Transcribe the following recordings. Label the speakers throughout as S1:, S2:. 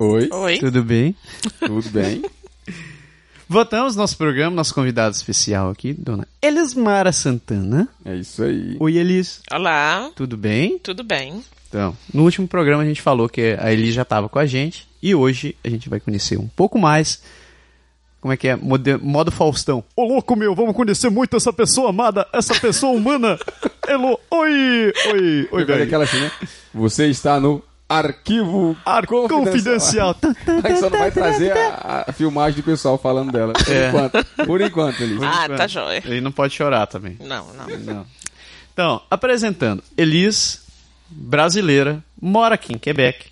S1: Oi,
S2: Oi.
S3: Tudo bem?
S1: tudo bem?
S3: Voltamos ao nosso programa, nosso convidado especial aqui, dona Elismara Santana.
S1: É isso aí.
S3: Oi, Elis.
S2: Olá,
S3: Tudo bem?
S2: tudo bem?
S3: Então, no último programa a gente falou que a Elis já estava com a gente e hoje a gente vai conhecer um pouco mais. Como é que é? Mode- modo Faustão. Ô louco meu, vamos conhecer muito essa pessoa amada, essa pessoa humana. Elo, oi, oi, oi, velho.
S1: aquela assim, né? Você está no arquivo
S3: Ar confidencial.
S1: Aí só não vai trazer a, a filmagem do pessoal falando dela. Por
S3: É.
S1: enquanto. Por enquanto, Elis.
S2: Ah, tá jóia.
S3: Ele não pode chorar também.
S2: Não, não.
S3: Não. Então, apresentando, Elis, brasileira, mora aqui em Quebec,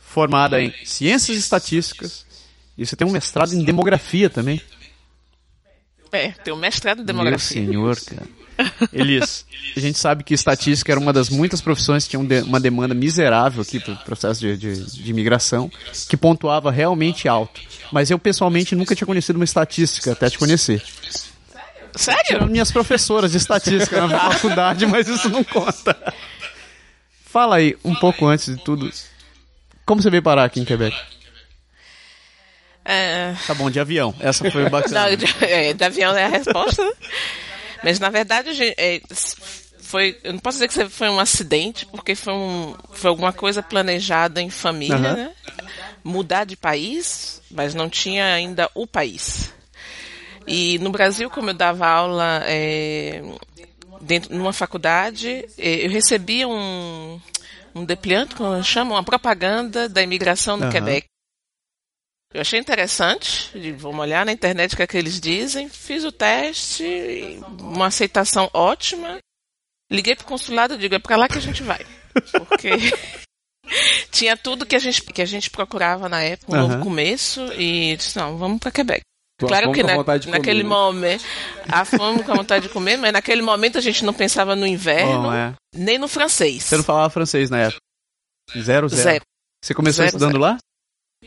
S3: formada em Ciências Estatísticas, e você tem um mestrado em Demografia também.
S2: É, tem um mestrado em
S3: Meu
S2: demografia.
S3: senhor, cara. Elis, a gente sabe que estatística era uma das muitas profissões que tinham de- uma demanda miserável aqui para o processo de, de, de imigração, que pontuava realmente alto. Mas eu, pessoalmente, nunca tinha conhecido uma estatística até te conhecer. Eram
S2: Sério?
S3: minhas professoras de estatística na faculdade, mas isso não conta. Fala aí, um pouco antes de tudo, como você veio parar aqui em Quebec?
S2: É,
S3: Tá bom, de avião. Essa foi
S2: não,
S3: bacana.
S2: de, é, de avião é a resposta, né? Mas na verdade, é, foi, eu não posso dizer que foi um acidente, porque foi, um, foi alguma coisa planejada em família,
S3: Aham.
S2: né? Mudar de país, mas não tinha ainda o país. E no Brasil, como eu dava aula é, dentro numa faculdade, é, eu recebia um, um depliante, como chama, uma propaganda da imigração no
S3: Aham.
S2: Quebec. Eu achei interessante, vamos olhar na internet o que é que eles dizem, fiz o teste, uma aceitação ótima. Liguei pro consulado e digo, é pra lá que a gente vai. Porque tinha tudo que a gente, que a gente procurava na época, um
S3: Aham.
S2: novo começo, e disse, não, vamos pra Quebec. Claro que na-
S1: de comer,
S2: naquele
S1: né?
S2: momento, a fome com a vontade de comer, mas naquele momento a gente não pensava no inverno,
S3: Bom, é.
S2: nem no francês.
S3: Você não falava francês na época? Zero, zero.
S2: Zero.
S3: Você começou
S2: Zero,
S3: estudando
S2: zero.
S3: lá?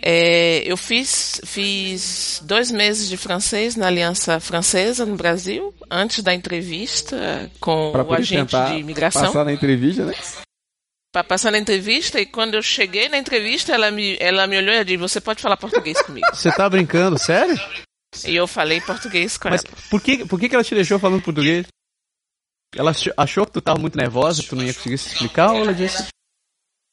S2: É, eu fiz, fiz dois meses de francês na Aliança Francesa no Brasil, antes da entrevista com
S1: Pra
S2: o agente de imigração.
S1: passar na entrevista, né?
S2: Para passar na entrevista, e quando eu cheguei na entrevista, ela me, ela me olhou e disse: Você pode falar português comigo?
S3: Você tá brincando, sério?
S2: e eu falei português com
S3: Mas
S2: ela.
S3: por que, por que, ela te deixou falando português? Ela ach- achou que tu tava muito nervosa, que tu não ia conseguir se explicar, ou ela disse...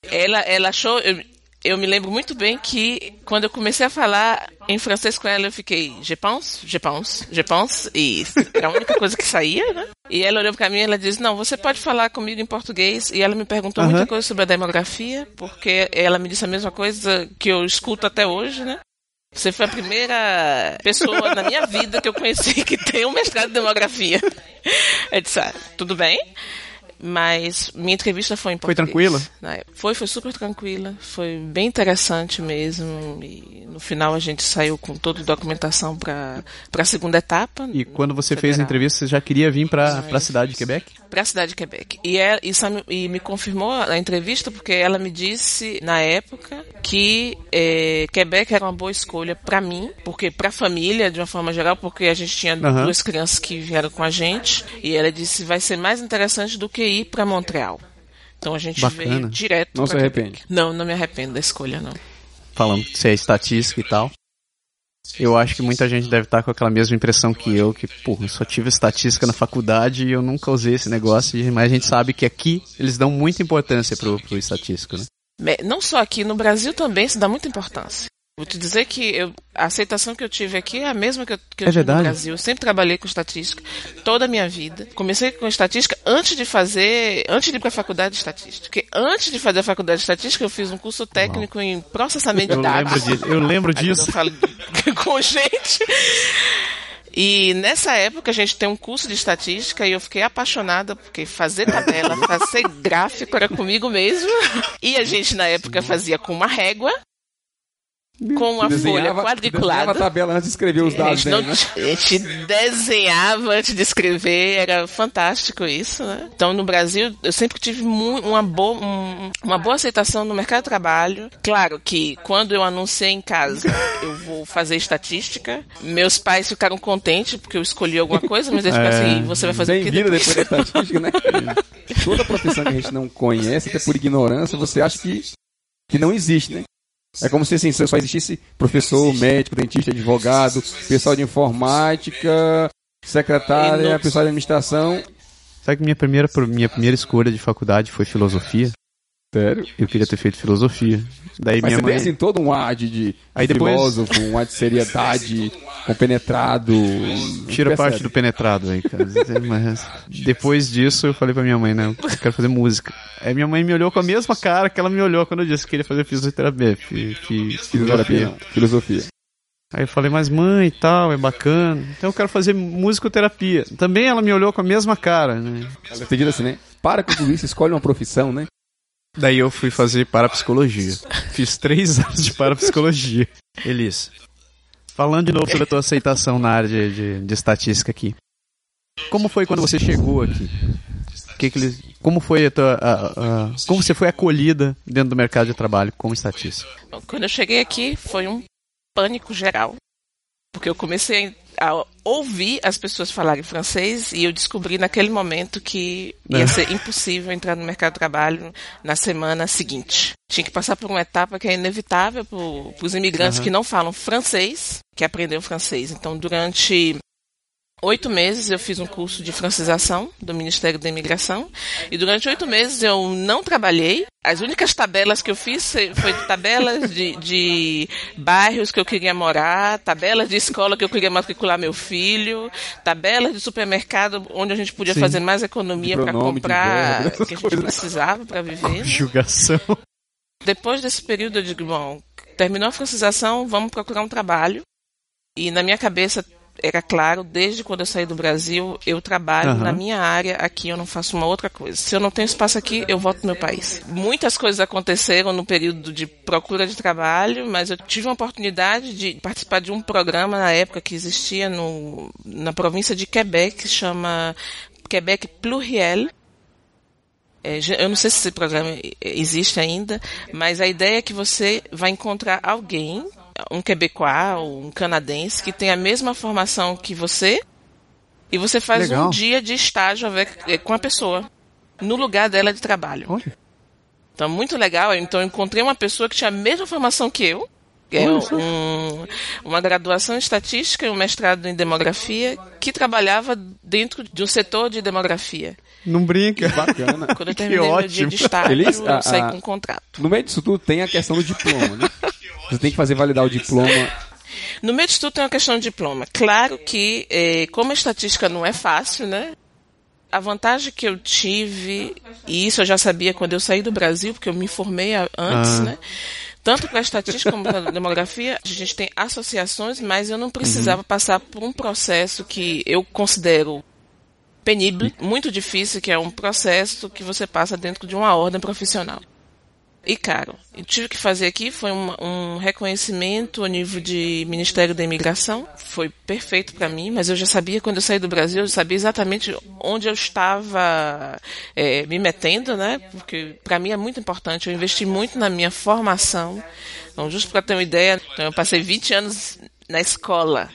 S2: Ela, ela achou. Eu, eu me lembro muito bem que quando eu comecei a falar em francês com ela, eu fiquei je pense, je pense, je pense, e era a única coisa que saía, né? E ela olhou pra mim e ela disse: Não, você pode falar comigo em português. E ela me perguntou
S3: Aham.
S2: muita coisa sobre a demografia, porque ela me disse a mesma coisa que eu escuto até hoje, né? Você foi a primeira pessoa na minha vida que eu conheci que tem um mestrado em demografia. Eu disse, ah, tudo bem. Mas minha entrevista foi em
S3: Foi tranquila?
S2: Época. Foi, foi super tranquila. Foi bem interessante mesmo. E no final a gente saiu com toda a documentação para a segunda etapa.
S3: E quando você fez a
S2: Federal.
S3: entrevista, você já queria vir pra, pra cidade de Quebec?
S2: Para a cidade de Quebec. E, é, e, e me confirmou a entrevista porque ela me disse na época que eh, Quebec era uma boa escolha para mim, porque para a família de uma forma geral, porque a gente tinha
S3: Aham.
S2: duas crianças que vieram com a gente e ela disse vai ser mais interessante do que ir para Montreal. Então a gente
S3: Bacana.
S2: veio direto.
S1: Não se arrepende?
S2: Não, não me arrependo da escolha não.
S3: Falando que você é estatística e tal. Eu acho que muita gente deve estar com aquela mesma impressão que eu, que, porra, eu só tive estatística na faculdade e eu nunca usei esse negócio, mas a gente sabe que aqui eles dão muita importância pro, pro estatístico, né?
S2: Não só aqui, no Brasil também se dá muita importância. Vou te dizer que eu- a aceitação que eu tive aqui é a mesma que eu, que eu
S3: É
S2: tive
S3: verdade?
S2: no Brasil. Eu sempre trabalhei com estatística, toda a minha vida. Comecei com estatística antes de fazer, antes de ir para a faculdade de estatística. Porque antes de fazer a faculdade de estatística, eu fiz um curso técnico em processamento
S3: Eu
S2: de dados.
S3: lembro disso. Eu lembro disso.
S2: Eu falo com gente. E nessa época a gente tem um curso de estatística e eu fiquei apaixonada porque fazer tabela, fazer gráfico era comigo mesmo. E a gente na época fazia com uma régua com uma folha quadriculada.
S1: a tabela antes de escrever os dados.
S2: A gente, né? a gente desenhava antes de escrever, era fantástico isso, né? Então no Brasil eu sempre tive uma boa, um, uma boa aceitação no mercado de trabalho. Claro que quando eu anunciei em casa eu vou fazer estatística, meus pais ficaram contentes porque eu escolhi alguma coisa, mas eles é. assim, você vai fazer o quê
S1: depois? depois da estatística, né? Toda profissão que a gente não conhece, até por ignorância, você acha que, que não existe, né? É como se assim, só existisse professor, médico, dentista, advogado, pessoal de informática, secretária, pessoal de administração.
S3: Sabe que minha primeira, minha primeira escolha de faculdade foi filosofia?
S1: Sério?
S3: Eu queria ter feito filosofia. Daí
S1: Mas
S3: minha
S1: você
S3: mãe...
S1: tem assim, todo um ar de, de Aí depois... filósofo, um ar de seriedade, compenetrado.
S3: Tira parte do penetrado aí, cara. Mas depois disso eu falei pra minha mãe, né? Eu quero fazer música. Aí minha mãe me olhou com a mesma cara que ela me olhou quando eu disse que queria fazer fisioterapia. Fi, fi,
S1: filosofia. filosofia.
S3: Aí eu falei, mas mãe e tal, é bacana. Então eu quero fazer musicoterapia. Também ela me olhou com a mesma cara, né?
S1: Ela assim, né? Para com tudo isso, escolhe uma profissão, né?
S3: Daí eu fui fazer parapsicologia. Fiz três anos de parapsicologia. Elis, falando de novo sobre a tua aceitação na área de, de, de estatística aqui. Como foi quando você chegou aqui? Que que eles, como foi a tua, a, a, como você foi acolhida dentro do mercado de trabalho como estatística?
S2: Quando eu cheguei aqui foi um pânico geral, porque eu comecei a ouvir as pessoas falarem francês e eu descobri naquele momento que ia é. ser impossível entrar no mercado de trabalho na semana seguinte. Tinha que passar por uma etapa que é inevitável para os imigrantes uhum. que não falam francês, que aprender o francês. Então, durante oito meses eu fiz um curso de francização do Ministério da Imigração e durante oito meses eu não trabalhei. As únicas tabelas que eu fiz foi tabelas de, de bairros que eu queria morar, tabelas de escola que eu queria matricular meu filho, tabelas de supermercado onde a gente podia Sim. fazer mais economia para comprar o que a gente precisava para viver. Né?
S3: Conjugação. Né?
S2: Depois desse período eu digo, bom, terminou a francização, vamos procurar um trabalho. E na minha cabeça era claro, desde quando eu saí do Brasil, eu trabalho uhum. na minha área aqui, eu não faço uma outra coisa. Se eu não tenho espaço aqui, eu volto no meu país. Muitas coisas aconteceram no período de procura de trabalho, mas eu tive a oportunidade de participar de um programa na época que existia no, na província de Quebec, que chama Quebec Pluriel, é, eu não sei se esse programa existe ainda, mas a ideia é que você vai encontrar alguém um quebecois ou um canadense que tem a mesma formação que você e você faz Legal. um dia de estágio eh, com a pessoa no lugar dela de trabalho. Olha. Então, muito legal. Então, eu encontrei uma pessoa que tinha a mesma formação que eu, é um, uma graduação em estatística e um mestrado em demografia, que trabalhava dentro de um setor de demografia.
S3: Não brinca.
S1: Que bacana.
S2: Quando eu terminei meu dia de estágio, Eles, eu saí com um contrato.
S1: No meio disso tudo tem a questão do diploma, né? Você tem que fazer validar o diploma.
S2: No disso tudo tem uma questão de diploma. Claro que, eh, como a estatística não é fácil, né? A vantagem que eu tive, e isso eu já sabia quando eu saí do Brasil, porque eu me formei antes, ah. né? Tanto para a estatística como para a demografia, a gente tem associações, mas eu não precisava uhum. passar por um processo que eu considero penível, muito difícil, que é um processo que você passa dentro de uma ordem profissional e caro. Eu tive que fazer aqui foi um, um reconhecimento a nível de Ministério da Imigração. Foi perfeito para mim, mas eu já sabia quando eu saí do Brasil, eu sabia exatamente onde eu estava é, me metendo, né? Porque para mim é muito importante. Eu investi muito na minha formação. Então, justo para ter uma ideia, então eu passei 20 anos na escola.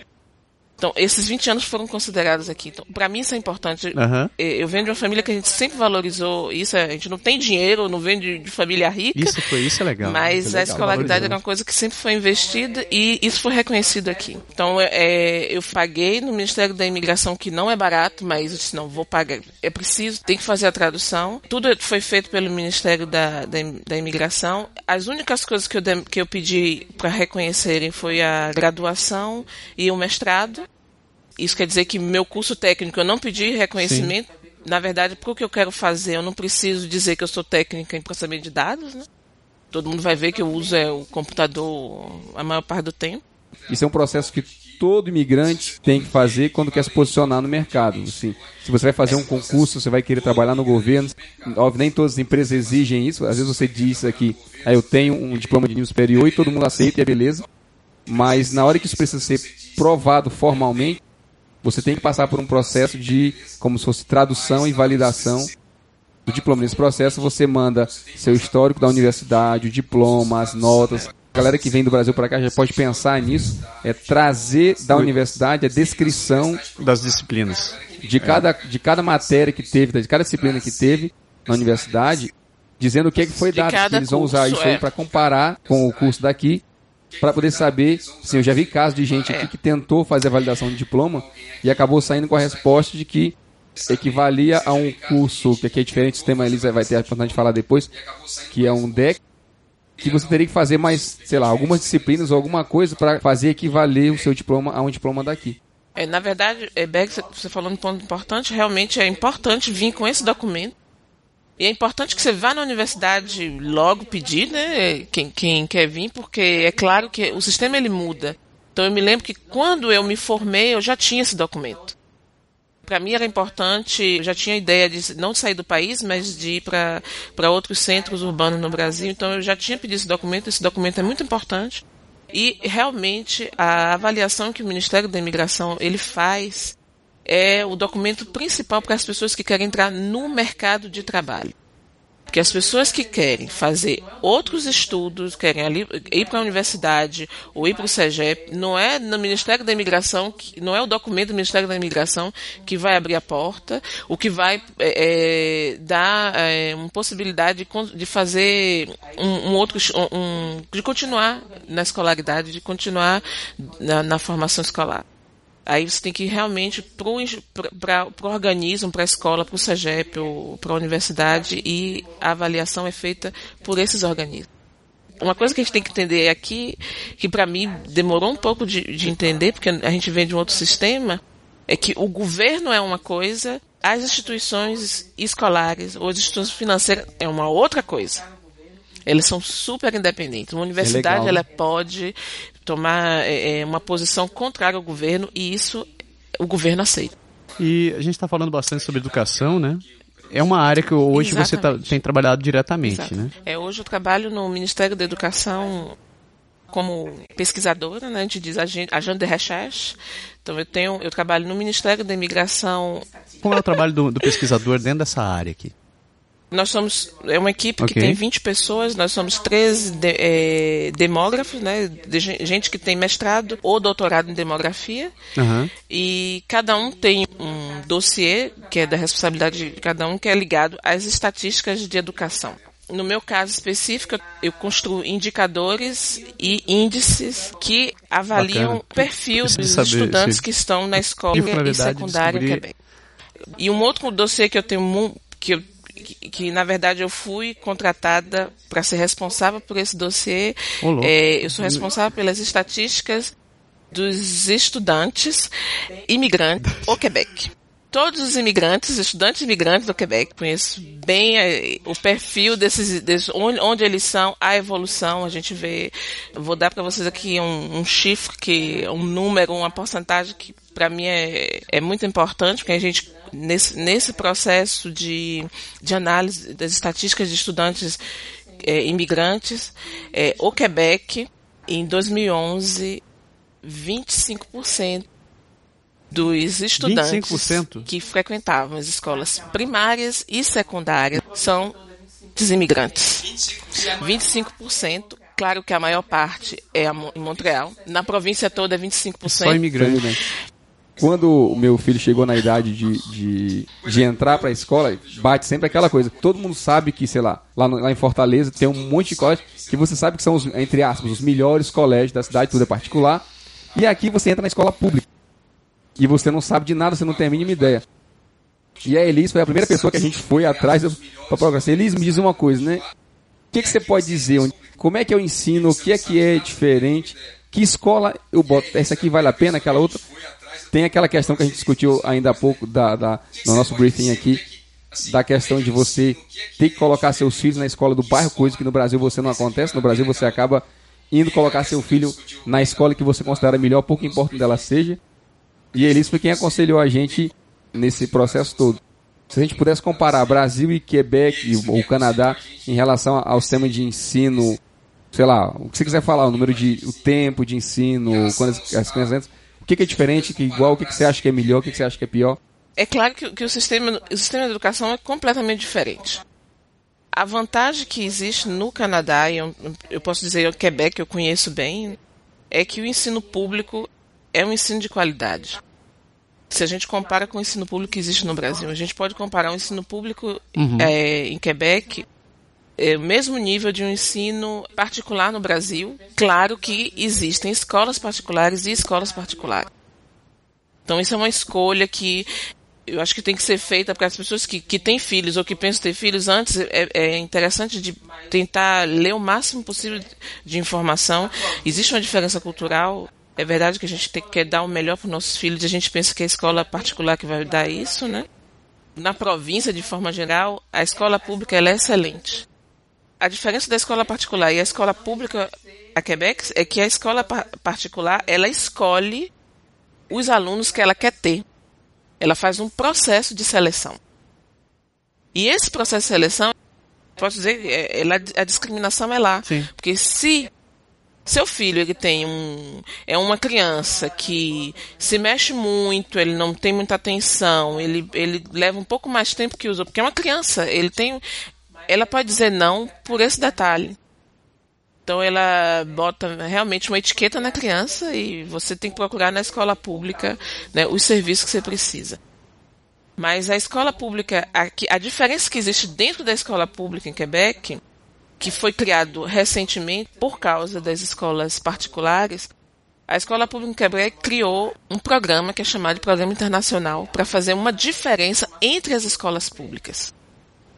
S2: Então, esses 20 anos foram considerados aqui. Então, para mim isso é importante. Uhum. Eu venho de uma família que a gente sempre valorizou isso. A gente não tem dinheiro, não vem de, de família rica.
S3: Isso foi isso é legal.
S2: Mas
S3: é legal,
S2: a escolaridade era uma coisa que sempre foi investida e isso foi reconhecido aqui. Então, é, eu paguei no Ministério da Imigração, que não é barato, mas eu disse, não, vou pagar. É preciso, tem que fazer a tradução. Tudo foi feito pelo Ministério da, da, da Imigração. As únicas coisas que eu, que eu pedi para reconhecerem foi a graduação e o mestrado. Isso quer dizer que meu curso técnico eu não pedi reconhecimento. Sim. Na verdade, porque o que eu quero fazer, eu não preciso dizer que eu sou técnica em processamento de dados, né? Todo mundo vai ver que eu uso é, o computador a maior parte do tempo.
S1: Isso é um processo que todo imigrante tem que fazer quando quer se posicionar no mercado. Assim, se você vai fazer um concurso, você vai querer trabalhar no governo, óbvio, nem todas as empresas exigem isso. Às vezes você diz aqui, ah, eu tenho um diploma de nível superior e todo mundo aceita e é beleza. Mas na hora que isso precisa ser provado formalmente, você tem que passar por um processo de, como se fosse tradução e validação do diploma. Nesse processo você manda seu histórico da universidade, o diploma, as notas. A galera que vem do Brasil para cá já pode pensar nisso, é trazer da universidade a descrição
S3: das disciplinas.
S1: De cada, de cada matéria que teve, de cada disciplina que teve na universidade, dizendo o que, é que foi dado. Eles vão usar isso é. aí para comparar com o curso daqui, para poder saber. Sim, eu já vi casos de gente aqui é. que tentou fazer a validação de diploma e acabou saindo com a resposta de que equivalia a um curso, que aqui é diferente, o sistema Elisa vai ter a oportunidade de falar depois, que é um DEC, que você teria que fazer mais, sei lá, algumas disciplinas ou alguma coisa para fazer equivaler o seu diploma a um diploma daqui.
S2: É, na verdade, é, Beck, você falou um ponto importante, realmente é importante vir com esse documento. E é importante que você vá na universidade logo pedir, né, quem, quem quer vir, porque é claro que o sistema ele muda. Então eu me lembro que quando eu me formei, eu já tinha esse documento para mim era importante, eu já tinha a ideia de não sair do país, mas de ir para outros centros urbanos no Brasil. Então eu já tinha pedido esse documento, esse documento é muito importante. E realmente a avaliação que o Ministério da Imigração ele faz é o documento principal para as pessoas que querem entrar no mercado de trabalho. Porque as pessoas que querem fazer outros estudos, querem ali, ir para a universidade ou ir para o SEGEP, não é no Ministério da Imigração, não é o documento do Ministério da Imigração que vai abrir a porta, o que vai é, é dar é, uma possibilidade de, fazer um, um outro, um, de continuar na escolaridade, de continuar na, na formação escolar. Aí você tem que ir realmente para o organismo, para a escola, para o SEGEP, para a universidade, e a avaliação é feita por esses organismos. Uma coisa que a gente tem que entender aqui, que para mim demorou um pouco de, de entender, porque a gente vem de um outro sistema, é que o governo é uma coisa, as instituições escolares ou as instituições financeiras é uma outra coisa. Eles são super independentes. Uma universidade é ela pode tomar é, é, uma posição contrária ao governo e isso o governo aceita.
S3: E a gente está falando bastante sobre educação, né? É uma área que hoje Exatamente. você tá, tem trabalhado diretamente, Exato. né?
S2: É, hoje eu trabalho no Ministério da Educação como pesquisadora, né? A gente diz agente de recherche. Então eu tenho, eu trabalho no Ministério da Imigração.
S3: Como é o trabalho do, do pesquisador dentro dessa área aqui?
S2: Nós somos é uma equipe okay. que tem 20 pessoas, nós somos 13 de, é, demógrafos, né, de gente que tem mestrado ou doutorado em demografia. Uhum. E cada um tem um dossiê, que é da responsabilidade de cada um, que é ligado às estatísticas de educação. No meu caso específico, eu construo indicadores e índices que avaliam Bacana. o perfil dos estudantes que estão na escola e secundária descobrir... em Quebec. E um outro dossiê que eu tenho que eu que, que, na verdade eu fui contratada para ser responsável por esse dossiê. É, eu sou responsável pelas estatísticas dos estudantes imigrantes ao Quebec todos os imigrantes, estudantes imigrantes do Quebec, conheço bem é, o perfil desses, desses onde, onde, eles são, a evolução, a gente vê, vou dar para vocês aqui um, um chifre, que, um número, uma porcentagem que para mim é, é muito importante, porque a gente, nesse, nesse processo de, de análise das estatísticas de estudantes é, imigrantes, é, o Quebec, em 2011, 25% dos estudantes 25%? que frequentavam as escolas primárias e secundárias são imigrantes. 25%. Claro que a maior parte é em Montreal. Na província toda é 25%.
S3: Só imigrante?
S1: Quando o meu filho chegou na idade de, de, de entrar para a escola, bate sempre aquela coisa. Todo mundo sabe que, sei lá, lá, no, lá em Fortaleza tem um monte de colégios que você sabe que são, os, entre aspas, os melhores colégios da cidade, tudo é particular. E aqui você entra na escola pública e você não sabe de nada, você não tem a mínima ideia. E a Elis foi a primeira pessoa que a gente foi atrás para progressar. Elis, me diz uma coisa, né? O que, que você pode dizer? Como é que eu ensino? O que é que é diferente? Que escola eu boto? Essa aqui vale a pena, aquela outra? Tem aquela questão que a gente discutiu ainda há pouco da, da, no nosso briefing aqui, da questão de você ter que colocar seus filhos na escola do bairro, coisa que no Brasil você não acontece. No Brasil você acaba indo colocar seu filho na escola que você considera melhor, pouco importa onde ela seja. E Elis foi quem aconselhou a gente nesse processo todo. Se a gente pudesse comparar Brasil e Quebec ou Canadá em relação ao sistema de ensino, sei lá, o que você quiser falar, o número de, o tempo de ensino, quando as, as crianças entram, o que, que é diferente, que é igual, o que, que você acha que é melhor, o que, que você acha que é pior?
S2: É claro que, que o, sistema, o sistema de educação é completamente diferente. A vantagem que existe no Canadá, e eu, eu posso dizer o Quebec, eu conheço bem, é que o ensino público é um ensino de qualidade. Se a gente compara com o ensino público que existe no Brasil, a gente pode comparar o ensino público uhum. é, em Quebec, é, mesmo nível de um ensino particular no Brasil. Claro que existem escolas particulares e escolas particulares. Então, isso é uma escolha que eu acho que tem que ser feita para as pessoas que, que têm filhos ou que pensam ter filhos antes. É, é interessante de tentar ler o máximo possível de informação. Existe uma diferença cultural. É verdade que a gente tem, quer dar o melhor para os nossos filhos e a gente pensa que é a escola particular que vai dar isso, né? Na província, de forma geral, a escola pública é excelente. A diferença da escola particular e a escola pública a Quebec é que a escola particular ela escolhe os alunos que ela quer ter. Ela faz um processo de seleção. E esse processo de seleção, posso dizer, é, ela, a discriminação é lá.
S3: Sim.
S2: Porque se seu filho ele tem um é uma criança que se mexe muito, ele não tem muita atenção, ele, ele leva um pouco mais tempo que os outros, porque é uma criança, ele tem ela pode dizer não por esse detalhe. Então ela bota realmente uma etiqueta na criança e você tem que procurar na escola pública né, os serviços que você precisa. Mas a escola pública, a, a diferença que existe dentro da escola pública em Quebec, que foi criado recentemente por causa das escolas particulares, a escola pública em Quebec criou um programa que é chamado de Programa Internacional para fazer uma diferença entre as escolas públicas.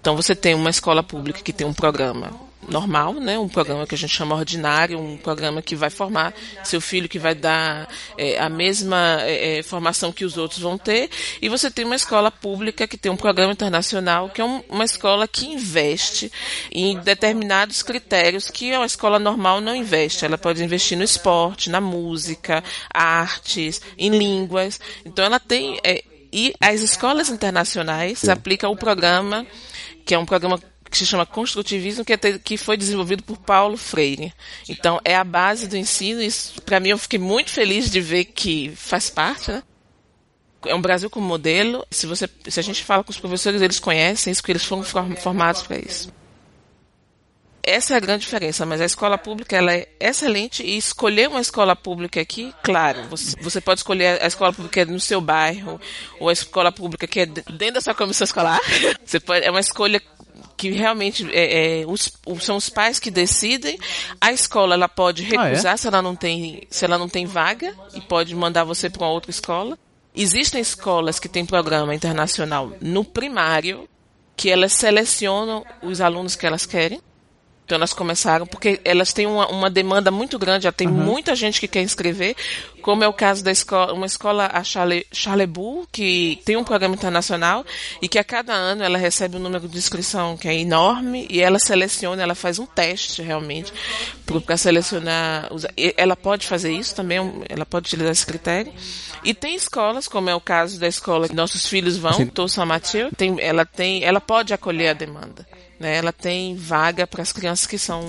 S2: Então você tem uma escola pública que tem um programa normal, né? Um programa que a gente chama ordinário, um programa que vai formar seu filho, que vai dar é, a mesma é, é, formação que os outros vão ter. E você tem uma escola pública que tem um programa internacional, que é um, uma escola que investe em determinados critérios que uma escola normal não investe. Ela pode investir no esporte, na música, artes, em línguas. Então ela tem é, e as escolas internacionais aplicam o programa que é um programa que se chama Construtivismo, que, é que foi desenvolvido por Paulo Freire. Então, é a base do ensino. Isso, para mim, eu fiquei muito feliz de ver que faz parte, né? É um Brasil como modelo. Se, você, se a gente fala com os professores, eles conhecem isso, porque eles foram formados para isso. Essa é a grande diferença, mas a escola pública ela é excelente e escolher uma escola pública aqui, claro, você, você pode escolher a escola pública no seu bairro ou a escola pública que é dentro da sua comissão escolar. Você pode, é uma escolha que realmente é, é, os, são os pais que decidem. A escola ela pode recusar ah, é? se ela não tem se ela não tem vaga e pode mandar você para uma outra escola. Existem escolas que têm programa internacional no primário que elas selecionam os alunos que elas querem. Então elas começaram, porque elas têm uma, uma demanda muito grande, já tem uhum. muita gente que quer inscrever, como é o caso da escola, uma escola, a Charle, Charlebu, que tem um programa internacional e que a cada ano ela recebe um número de inscrição que é enorme e ela seleciona, ela faz um teste realmente para selecionar. Ela pode fazer isso também, ela pode utilizar esse critério. E tem escolas, como é o caso da escola que nossos filhos vão, Tou São Mateus, tem, ela tem, ela pode acolher a demanda. Né, ela tem vaga para as crianças que são.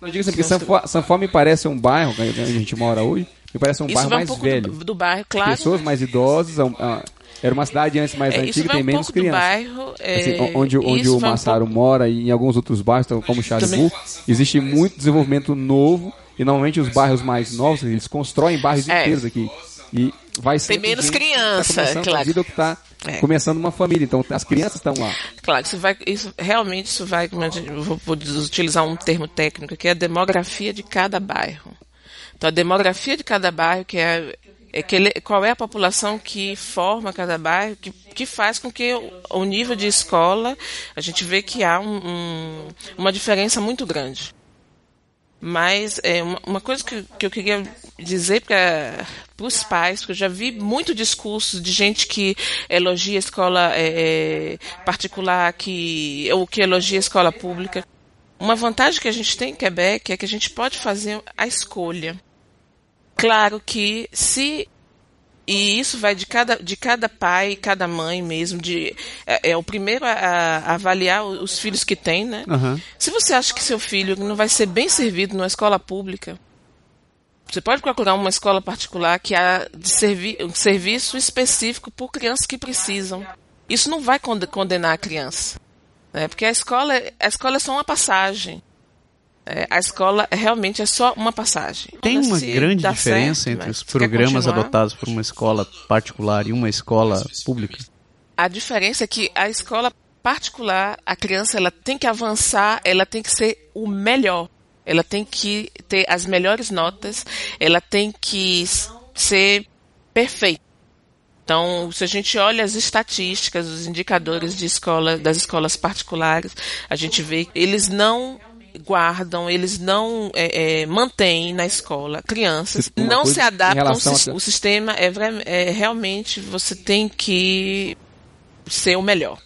S1: Não diga assim, porque Sanfó, me parece um bairro onde a gente mora hoje. Me parece um
S2: Isso
S1: bairro mais
S2: um
S1: velho.
S2: Do, do, bairro, claro.
S1: Pessoas mais idosas. era uma cidade antes mais
S2: é,
S1: antiga, tem
S2: um
S1: menos crianças.
S2: Bairro, é,
S1: assim, onde onde o Massaro um pouco... mora e em alguns outros bairros, como Xaribu, existe muito desenvolvimento novo. E normalmente os bairros mais novos, eles constroem bairros é. inteiros aqui. E vai ser.
S2: Tem menos tá criança,
S1: tá
S2: claro.
S1: A vida que está é. começando uma família, então as crianças estão lá.
S2: Claro, isso vai, isso realmente isso vai, vou, vou utilizar um termo técnico que é a demografia de cada bairro. Então a demografia de cada bairro que é é que ele, qual é a população que forma cada bairro, que, que faz com que o, o nível de escola, a gente vê que há um, um, uma diferença muito grande. Mas é uma, uma coisa que, que eu queria dizer para os pais, porque eu já vi muito discurso de gente que elogia a escola é, é particular, que, ou que elogia a escola pública. Uma vantagem que a gente tem em Quebec é que a gente pode fazer a escolha. Claro que se e isso vai de cada, de cada pai, cada mãe mesmo. De, é, é o primeiro a, a, avaliar os filhos que tem, né?
S3: Uhum.
S2: Se você acha que seu filho não vai ser bem servido numa escola pública, você pode procurar uma escola particular que há de servi um serviço específico por crianças que precisam. Isso não vai condenar a criança. Né? Porque a escola, a escola é só uma passagem. É, a escola realmente é só uma passagem.
S3: Tem uma
S2: Se
S3: grande diferença
S2: certo,
S3: entre
S2: mas
S3: os programas adotados por uma escola particular e uma escola pública?
S2: A diferença é que a escola particular, a criança ela tem que avançar, ela tem que ser o melhor. Ela tem que ter as melhores notas, ela tem que ser perfeita. Então, se a gente olha as estatísticas, os indicadores de escola, das escolas particulares, a gente vê que eles não guardam, eles não é, é, mantêm na escola crianças,
S1: Uma
S2: não se adaptam. sis-
S1: a-
S2: O sistema é, é realmente você tem que ser o melhor.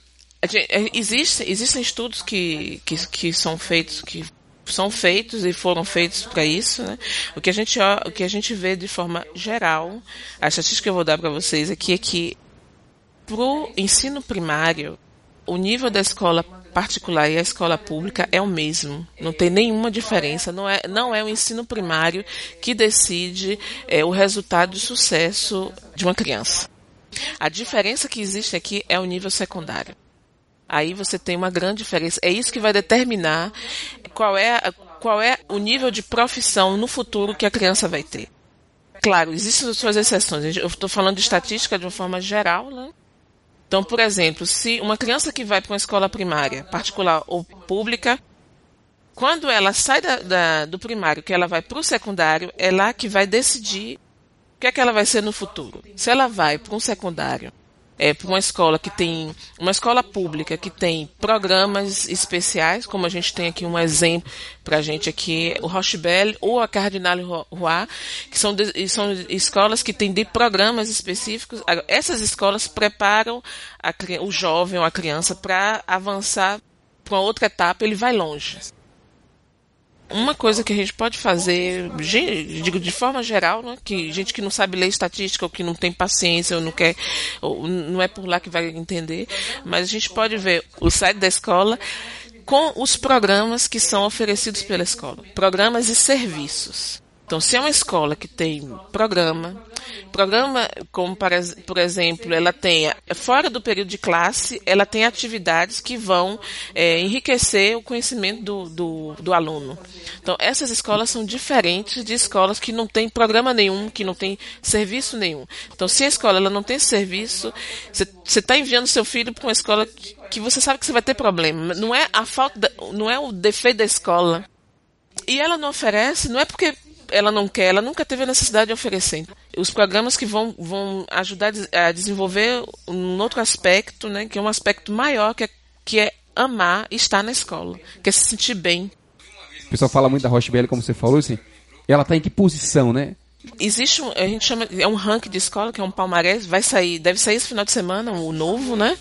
S2: Gente- é, existe, existem estudos que, que, que são feitos que são feitos e foram feitos para isso, né? O que a gente o que a gente vê de forma geral, a estatística que eu vou dar para vocês aqui é que pro ensino primário, o nível da escola particular e a escola pública é o mesmo. Não tem nenhuma diferença. Não é, não é o ensino primário que decide é, o resultado de sucesso de uma criança. A diferença que existe aqui é o nível secundário. Aí você tem uma grande diferença. É isso que vai determinar qual é, qual é o nível de profissão no futuro que a criança vai ter. Claro, existem suas exceções. Eu estou falando de estatística de uma forma geral, né? Então, por exemplo, se uma criança que vai para uma escola primária, particular ou pública, quando ela sai da- da- do primário, que ela vai para o secundário, é lá que vai decidir o que é que ela vai ser no futuro. Se ela vai para um secundário, é, para uma escola que tem, uma escola pública que tem programas especiais, como a gente tem aqui um exemplo para a gente aqui, o Rochebelle ou a Cardinal Roy, que são, de- são escolas que têm de programas específicos. Essas escolas preparam a o jovem ou a criança para avançar para outra etapa, ele vai longe uma coisa que a gente pode fazer, digo de forma geral, né, que gente que não sabe ler estatística ou que não tem paciência ou não quer, ou não é por lá que vai entender, mas a gente pode ver o site da escola com os programas que são oferecidos pela escola, programas e serviços. Então, se é uma escola que tem programa, programa como, para por exemplo, ela tem, fora do período de classe, ela tem atividades que vão eh, enriquecer o conhecimento do, do, do aluno. Então, essas escolas são diferentes de escolas que não têm programa nenhum, que não tem serviço nenhum. Então, se a escola ela não tem serviço, você está enviando seu filho para uma escola que, que você sabe que você vai ter problema. Não é a falta, da- não é o defeito da escola. E ela não oferece, não é porque ela não quer, ela nunca teve a necessidade de oferecer. Os programas que vão, vão ajudar a des- a desenvolver um outro aspecto, né, que é um aspecto maior, que é, que é amar estar na escola, que é se sentir bem.
S1: O pessoal fala muito da Rochebelle, como você falou, assim. Ela tá em que posição, né?
S2: Existe um, a gente chama, é um ranking de escola, que é um palmarés, vai sair, deve sair esse final de semana, o novo, né?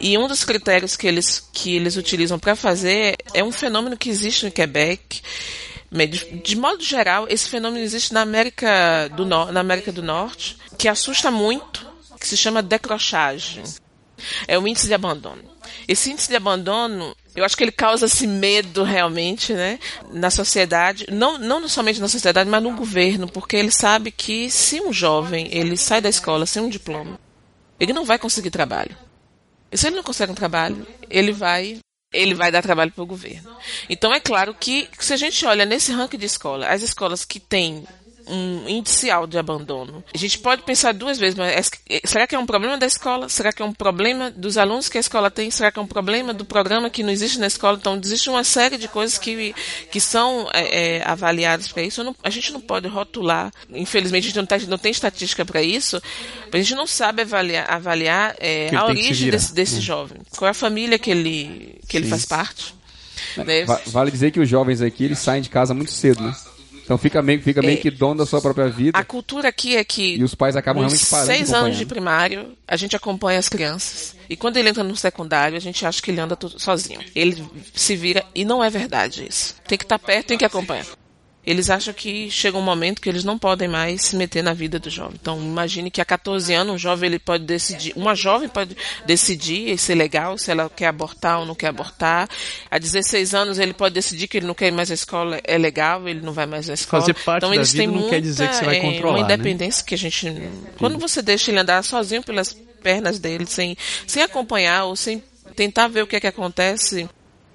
S2: E um dos critérios que eles, que eles utilizam para fazer é um fenômeno que existe no Quebec. De, de modo geral, esse fenômeno existe na América do, Nor- na América do Norte, que assusta muito, que se chama decrochagem. É o índice de abandono. Esse índice de abandono, eu acho que ele causa esse medo realmente, né, na sociedade, não, não somente na sociedade, mas no governo, porque ele sabe que se um jovem ele sai da escola sem um diploma, ele não vai conseguir trabalho. E se ele não consegue um trabalho, ele vai ele vai dar trabalho para o governo. Então é claro que se a gente olha nesse ranking de escola, as escolas que têm um índice alto de abandono, a gente pode pensar duas vezes, mas é- será que é um problema da escola? Será que é um problema dos alunos que a escola tem? Será que é um problema do programa que não existe na escola? Então existe uma série de coisas que, que são é, é, avaliadas para isso. Não- a gente não pode rotular, infelizmente a gente não, tá- não tem estatística para isso, a gente não sabe avaliar, avaliar é, a origem desse, desse jovem. Qual é a família que ele, que ele faz parte? né?
S1: Va- vale dizer que os jovens aqui, eles saem de casa muito cedo, né? Então fica meio, fica meio
S2: É.
S1: que dono da sua própria vida.
S2: A cultura aqui é que
S1: E os pais acabam realmente parando
S2: seis anos de primário, a gente acompanha as crianças. E quando ele entra no secundário, a gente acha que ele anda tudo sozinho. Ele se vira e não é verdade isso. Tem que estar perto, tem que acompanhar. Eles acham que chega um momento que eles não podem mais se meter na vida do jovem. Então, imagine que a 14 anos um jovem ele pode decidir, uma jovem pode decidir ser legal, se ela quer abortar ou não quer abortar. A 16 anos ele pode decidir que ele não quer ir mais à escola, é legal, ele não vai mais à escola.
S3: Fazer parte
S2: então eles têm
S3: não
S2: muita,
S3: quer dizer que você vai
S2: é,
S3: controlar,
S2: uma
S3: né?
S2: independência que a gente quando você deixa ele andar sozinho pelas pernas dele, sem sem acompanhar ou sem tentar ver o que é que acontece,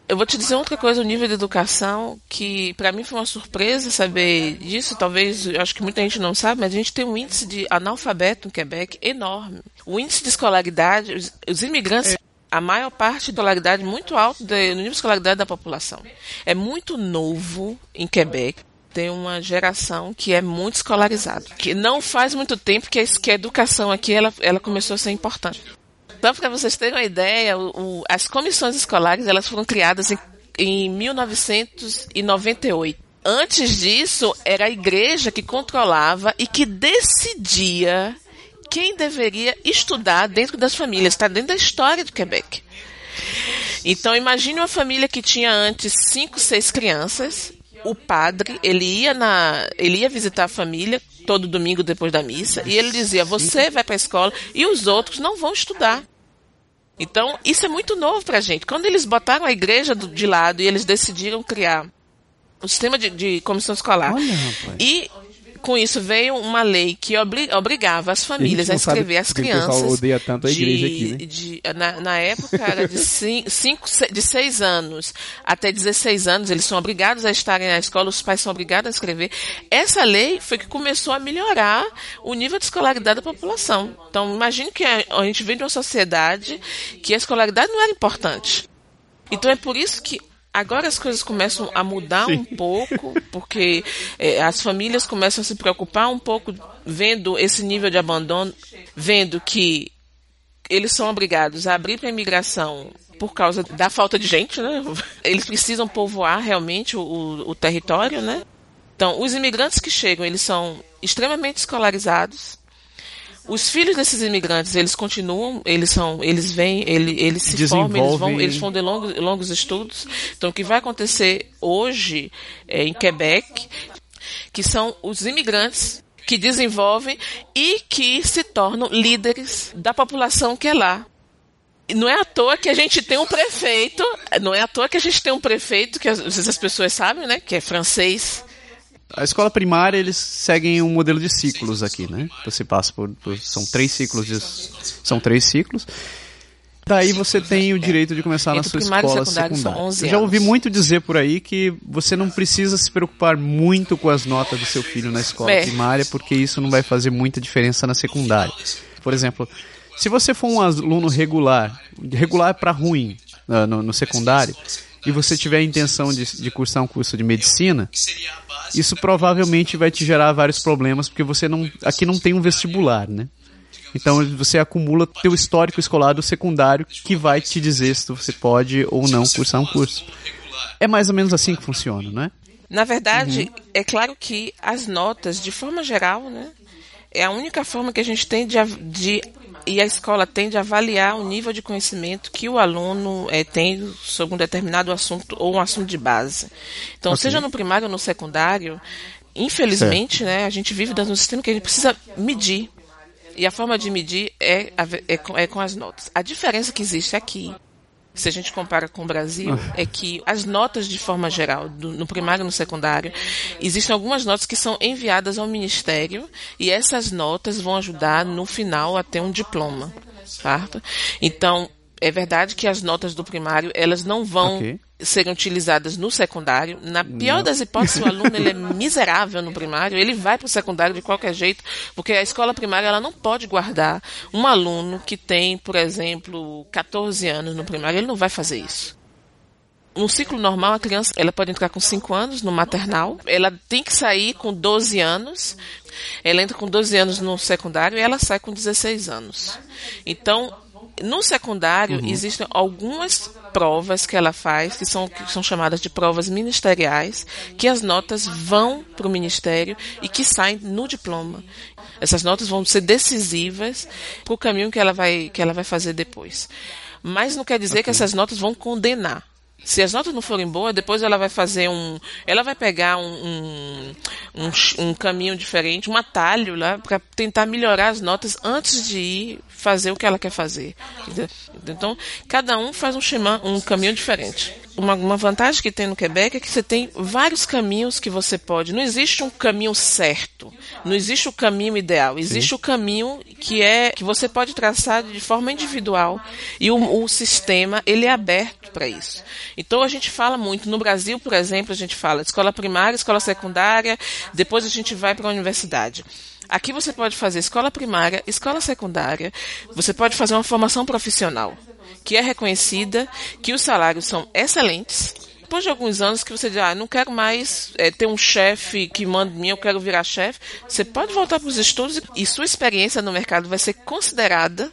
S2: eu vou te dizer outra coisa, o nível de educação, que para mim foi uma surpresa saber disso, talvez, acho que muita gente não sabe, mas a gente tem um índice de analfabeto no Quebec enorme. O índice de escolaridade, os, os imigrantes, a maior parte de escolaridade muito alto no nível de escolaridade da população. É muito novo em Quebec. Tem uma geração que é muito escolarizada. Que não faz muito tempo que a, que a educação aqui ela, ela começou a ser importante. Então, para vocês terem uma ideia, o- o- as comissões escolares elas foram criadas em, em 1998. Antes disso, era a igreja que controlava e que decidia quem deveria estudar dentro das famílias. Está dentro da história do Quebec. Então, imagine uma família que tinha antes cinco, seis crianças. O padre, ele ia na, ele ia visitar a família todo domingo depois da missa e ele dizia: "Você vai para a escola e os outros não vão estudar". Então, isso é muito novo pra gente. Quando eles botaram a igreja do- de lado e eles decidiram criar o sistema de, de comissão escolar.
S1: Olha, rapaz.
S2: E com isso veio uma lei que obri- obrigava as famílias a,
S1: sabe
S2: escrever as
S1: porque o
S2: crianças.
S1: odeia tanto a igreja
S2: de-
S1: aqui, né?
S2: de- na, na época era de 5, de 6 anos até 16 anos, eles são obrigados a estarem na escola, os pais são obrigados a escrever. Essa lei foi que começou a melhorar o nível de escolaridade da população. Então, imagine que a, a gente vem de uma sociedade que a escolaridade não era importante. Então é por isso que agora as coisas começam a mudar um pouco, porque eh, as famílias começam a se preocupar um pouco vendo esse nível de abandono, vendo que eles são obrigados a abrir para a imigração por causa da falta de gente, né? Eles precisam povoar realmente o, o- o território, né? Então, os imigrantes que chegam, eles são extremamente escolarizados. Os filhos desses imigrantes, eles continuam, eles são, eles vêm, ele- eles se formam, eles vão, eles vão de longos, longos estudos. Então, o que vai acontecer hoje eh, em Quebec, que são os imigrantes que desenvolvem e que se tornam líderes da população que é lá. E Não é à toa que a gente tem um prefeito, não é à toa que a gente tem um prefeito, que às vezes as pessoas sabem, né, que é francês,
S3: A escola primária, eles seguem um modelo de ciclos aqui, né? Você passa por, por- são três ciclos de, são três ciclos. Daí você tem o direito de começar na sua escola secundária.
S2: 11
S3: Eu já ouvi muito dizer por aí que você não precisa se preocupar muito com as notas do seu filho na escola
S2: É.
S3: primária, porque isso não vai fazer muita diferença na secundária. Por exemplo, se você for um aluno regular, regular para ruim ah, no, no secundário, e você tiver a intenção de, de cursar um curso de medicina, isso provavelmente vai te gerar vários problemas, porque você não. Aqui não tem um vestibular, né? Então você acumula teu histórico escolar do secundário que vai te dizer se você pode ou não cursar um curso. É mais ou menos assim que funciona, não é?
S2: Na verdade, é claro que as notas, de forma geral, né, é a única forma que a gente tem de, de e a escola tem de avaliar o nível de conhecimento que o aluno eh, tem sobre um determinado assunto ou um assunto de base. Então, seja no primário ou no secundário, infelizmente, né, a gente vive dentro de um sistema que a gente precisa medir. E a forma de medir é, a é, é com as notas. A diferença que existe aqui se a gente compara com o Brasil, é que as notas de forma geral, do- no primário e no secundário, existem algumas notas que são enviadas ao Ministério e essas notas vão ajudar no final a ter um diploma, certo? Então, é verdade que as notas do primário, elas não vão
S3: Ok.
S2: serem utilizadas no secundário. Na pior das hipóteses, o aluno ele é miserável no primário, ele vai para o secundário de qualquer jeito, porque a escola primária ela não pode guardar um aluno que tem, por exemplo, 14 anos no primário, ele não vai fazer isso. No ciclo normal, a criança ela pode entrar com 5 anos no maternal, ela tem que sair com 12 anos, ela entra com 12 anos no secundário e ela sai com 16 anos. Então, no secundário, existem algumas provas que ela faz, que são, que são chamadas de provas ministeriais, que as notas vão para o ministério e que saem no diploma. Essas notas vão ser decisivas para o caminho que ela vai, que ela vai fazer depois. Mas não quer dizer okay. que essas notas vão condenar. Se as notas não forem boas, depois ela vai fazer um. Ela vai pegar um, um, um, um caminho diferente, um atalho lá, para tentar melhorar as notas antes de ir fazer o que ela quer fazer. Então, cada um faz um, schema, um caminho diferente uma, uma vantagem que tem no Quebec é que você tem vários caminhos que você pode. Não existe um caminho certo. Não existe o caminho ideal. Existe Sim. o caminho que é que você pode traçar de forma individual e o, o sistema ele é aberto para isso. Então a gente fala muito no Brasil, por exemplo, a gente fala escola primária, escola secundária, depois a gente vai para a universidade. Aqui você pode fazer escola primária, escola secundária, você pode fazer uma formação profissional que é reconhecida, que os salários são excelentes. Depois de alguns anos que você diz, ah, não quero mais é, ter um chefe que manda mim, eu quero virar chefe, você pode voltar para os estudos e sua experiência no mercado vai ser considerada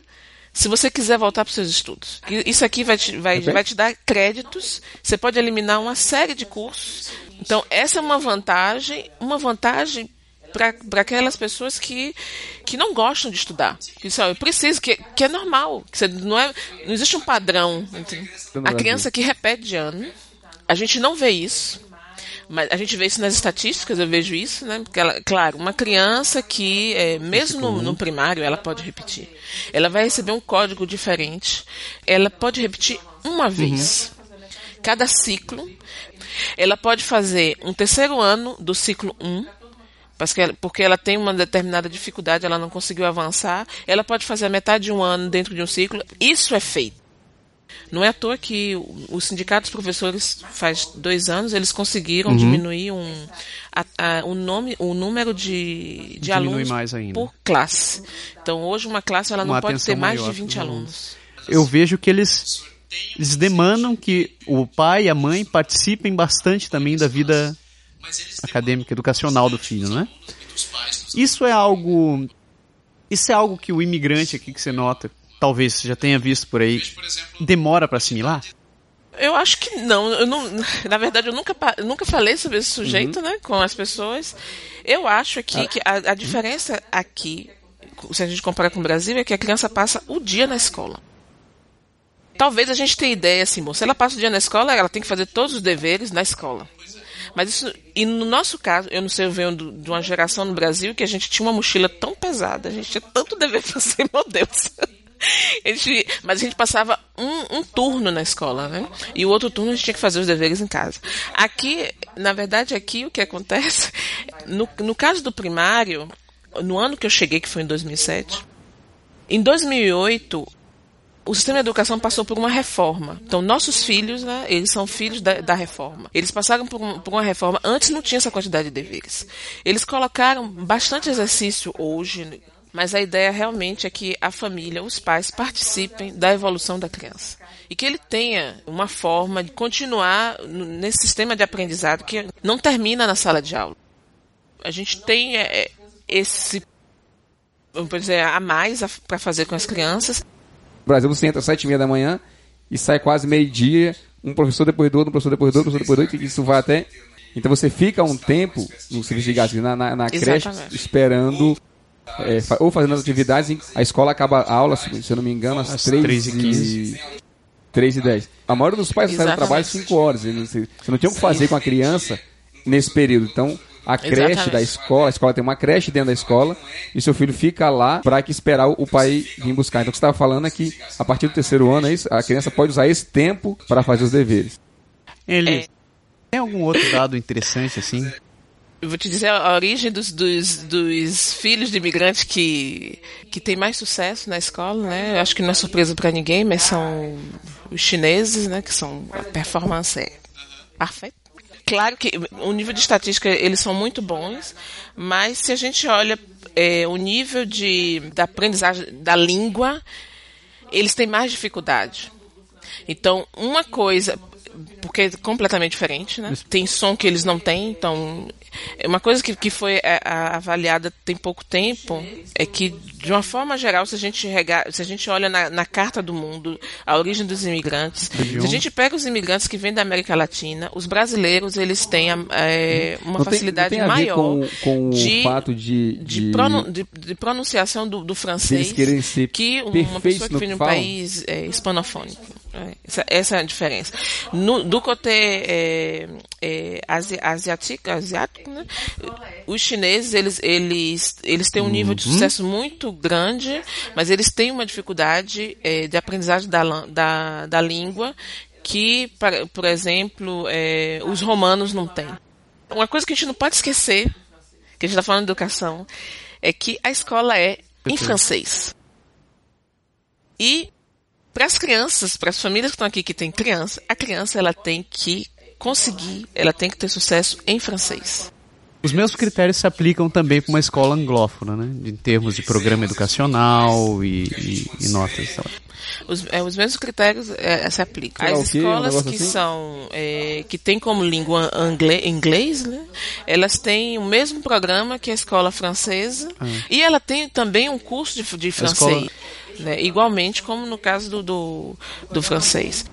S2: se você quiser voltar para os seus estudos. Isso aqui vai te, vai, vai te dar créditos, você pode eliminar uma série de cursos. Então, essa é uma vantagem, uma vantagem para aquelas pessoas que, que não gostam de estudar. Que só, eu preciso, que, que é normal. Que você, não, é, não existe um padrão. A criança que repete de ano, a gente não vê isso. Mas a gente vê isso nas estatísticas, eu vejo isso, né? Porque ela, claro, uma criança que, é, mesmo no, no, primário, ela pode repetir. Ela vai receber um código diferente. Ela pode repetir uma vez. Uhum. Cada ciclo. Ela pode fazer um terceiro ano do ciclo 1 um, porque ela tem uma determinada dificuldade, ela não conseguiu avançar, ela pode fazer a metade de um ano dentro de um ciclo. Isso é feito. Não é à toa que o sindicato dos professores faz dois anos eles conseguiram uhum. diminuir um, a, a, o, nome, o número de, de alunos por classe. Então hoje uma classe ela uma não pode ter mais de 20 alunos.
S3: Eu vejo que eles eles demandam que o pai e a mãe participem bastante também da vida acadêmica, educacional do filho, não é? Isso é algo. Isso é algo que o imigrante aqui que você nota, talvez você já tenha visto por aí, demora para assimilar?
S2: Eu acho que não. Eu não. Na verdade, eu nunca, eu nunca falei sobre esse sujeito, uhum. né, com as pessoas. Eu acho aqui ah. que a, a diferença aqui, se a gente comparar com o Brasil, é que a criança passa o dia na escola. Talvez a gente tenha ideia assim, se ela passa o dia na escola, ela tem que fazer todos os deveres na escola. Mas isso, e no nosso caso, eu não sei, eu venho de uma geração no Brasil que a gente tinha uma mochila tão pesada, a gente tinha tanto dever fazer, meu Deus. A gente, mas a gente passava um, um, turno na escola, né? E o outro turno a gente tinha que fazer os deveres em casa. Aqui, na verdade, aqui o que acontece, no, no caso do primário, no ano que eu cheguei, que foi em 2007, em 2008, o sistema de educação passou por uma reforma. Então, nossos filhos, né, eles são filhos da, da reforma. Eles passaram por, um, por, uma reforma. Antes não tinha essa quantidade de deveres. Eles colocaram bastante exercício hoje, mas a ideia realmente é que a família, os pais, participem da evolução da criança. E que ele tenha uma forma de continuar nesse sistema de aprendizado que não termina na sala de aula. A gente tem é, esse vamos dizer, a mais para fazer com as crianças
S1: no Brasil você entra às sete e meia da manhã e sai quase meio-dia, um professor depois do outro, um professor depois do outro, um professor depois do outro, e isso vai até. Então você fica um tempo no serviço de gasolina, na, na, na creche, esperando é, ou fazendo as atividades, a escola acaba a aula, se, eu não me engano, às, às 3 e 15. 3 e 10. A maioria dos pais sai do trabalho às 5 horas. Você não tinha o que fazer com a criança nesse período. Então, a creche Exatamente. da escola, a escola tem uma creche dentro da escola e seu filho fica lá para que esperar o pai vir buscar. Então o que você estava falando é que a partir do terceiro ano é a criança pode usar esse tempo para fazer os deveres.
S3: Ele é. tem algum outro dado interessante assim?
S2: Eu vou te dizer a origem dos, dos, dos, filhos de imigrantes que, que tem mais sucesso na escola, né? Eu acho que não é surpresa para ninguém, mas são os chineses, né? Que são a performance é perfeita claro que o nível de estatística eles são muito bons, mas se a gente olha é, o nível de da aprendizagem da língua, eles têm mais dificuldade. Então, uma coisa porque é completamente diferente, né? Tem som que eles não têm, então uma coisa que, que foi é, avaliada tem pouco tempo é que de uma forma geral, se a gente rega, se a gente olha na, na, carta do mundo a origem dos imigrantes, se a gente pega os imigrantes que vêm da América Latina, os brasileiros eles têm é, uma
S1: não
S2: facilidade
S1: tem, tem
S2: maior
S1: com, com
S2: de,
S1: o fato de,
S2: de, pronun, de, de pronunciação do, do francês que uma pessoa que vem de um país é, hispanofônico. Essa, essa, é a diferença. No, do côté é, é, asi, asiático, asiático né? os chineses eles, eles, eles têm um nível de sucesso muito grande, mas eles têm uma dificuldade é, de aprendizagem da, da, da língua que, por exemplo, é, os romanos não têm. Uma coisa que a gente não pode esquecer, que a gente está falando de educação, é que a escola é em francês. E para as crianças, para as famílias que estão aqui que têm criança, a criança ela tem que conseguir, ela tem que ter sucesso em francês.
S3: Os mesmos critérios se aplicam também para uma escola anglófona, né? Em termos de programa educacional e, e, e notas.
S2: Os, é, os mesmos critérios é, se aplicam. As escolas um que assim? são é, que têm como língua angle, inglês, né? Elas têm o mesmo programa que a escola francesa ah. e ela tem também um curso de, de francês. Né? Igualmente como no caso do, do, do francês.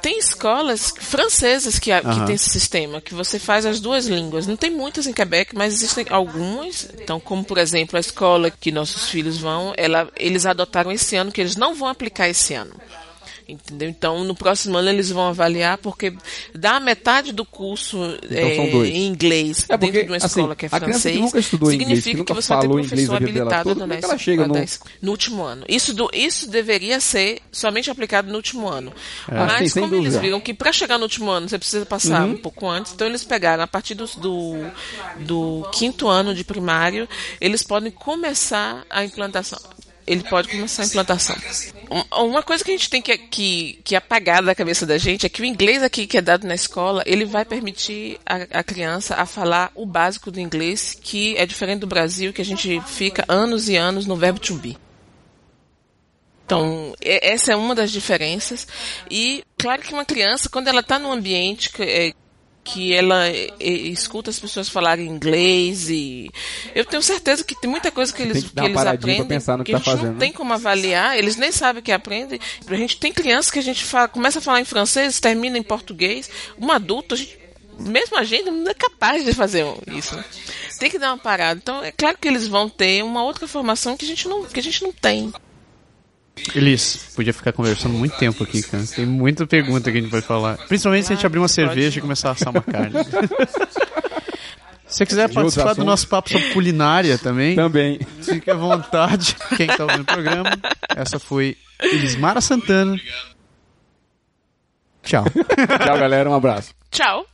S2: Tem escolas francesas que, uhum. que tem esse sistema, que você faz as duas línguas. Não tem muitas em Quebec, mas existem algumas. Então, como por exemplo a escola que nossos filhos vão, ela, eles adotaram esse ano, que eles não vão aplicar esse ano. Entendeu? Então, no próximo ano eles vão avaliar, porque dá metade do curso então, é, em inglês é porque, dentro de uma assim, escola que é francês,
S1: que nunca estudou
S2: significa
S1: inglês, que,
S2: que você vai ter professor habilitado
S1: toda, no, ela chega no...
S2: no último ano. Isso, do, isso deveria ser somente aplicado no último ano. É, Mas sim, como eles viram que para chegar no último ano você precisa passar uhum. um pouco antes, então eles pegaram a partir do, do, do quinto ano de primário, eles podem começar a implantação ele pode começar a implantação. Uma coisa que a gente tem que, que, que apagar da cabeça da gente é que o inglês aqui que é dado na escola, ele vai permitir a, a criança a falar o básico do inglês, que é diferente do Brasil, que a gente fica anos e anos no verbo to be. Então, essa é uma das diferenças. E, claro que uma criança, quando ela está num ambiente é, que ela escuta as pessoas falarem inglês e eu tenho certeza que tem muita coisa que eles, que, que eles aprendem que,
S1: que, a
S2: gente
S1: tá
S2: não tem como avaliar, eles nem sabem que aprendem. A gente tem crianças que a gente fala, começa a falar em francês, termina em português. Um adulto, a gente, mesmo a gente não é capaz de fazer isso. Né? Tem que dar uma parada. Então, é claro que eles vão ter uma outra formação que a gente não, que a gente não tem.
S3: Elis, podia ficar conversando muito tempo aqui, cara. Tem muita pergunta que a gente vai falar. Principalmente se a gente abrir uma cerveja e começar a assar uma carne. Se você quiser participar do nosso papo sobre culinária também,
S1: também.
S3: fique à vontade. Quem está ouvindo o programa, essa foi Elismara Santana. Tchau.
S1: Tchau, galera. Um abraço.
S2: Tchau.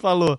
S3: Falou.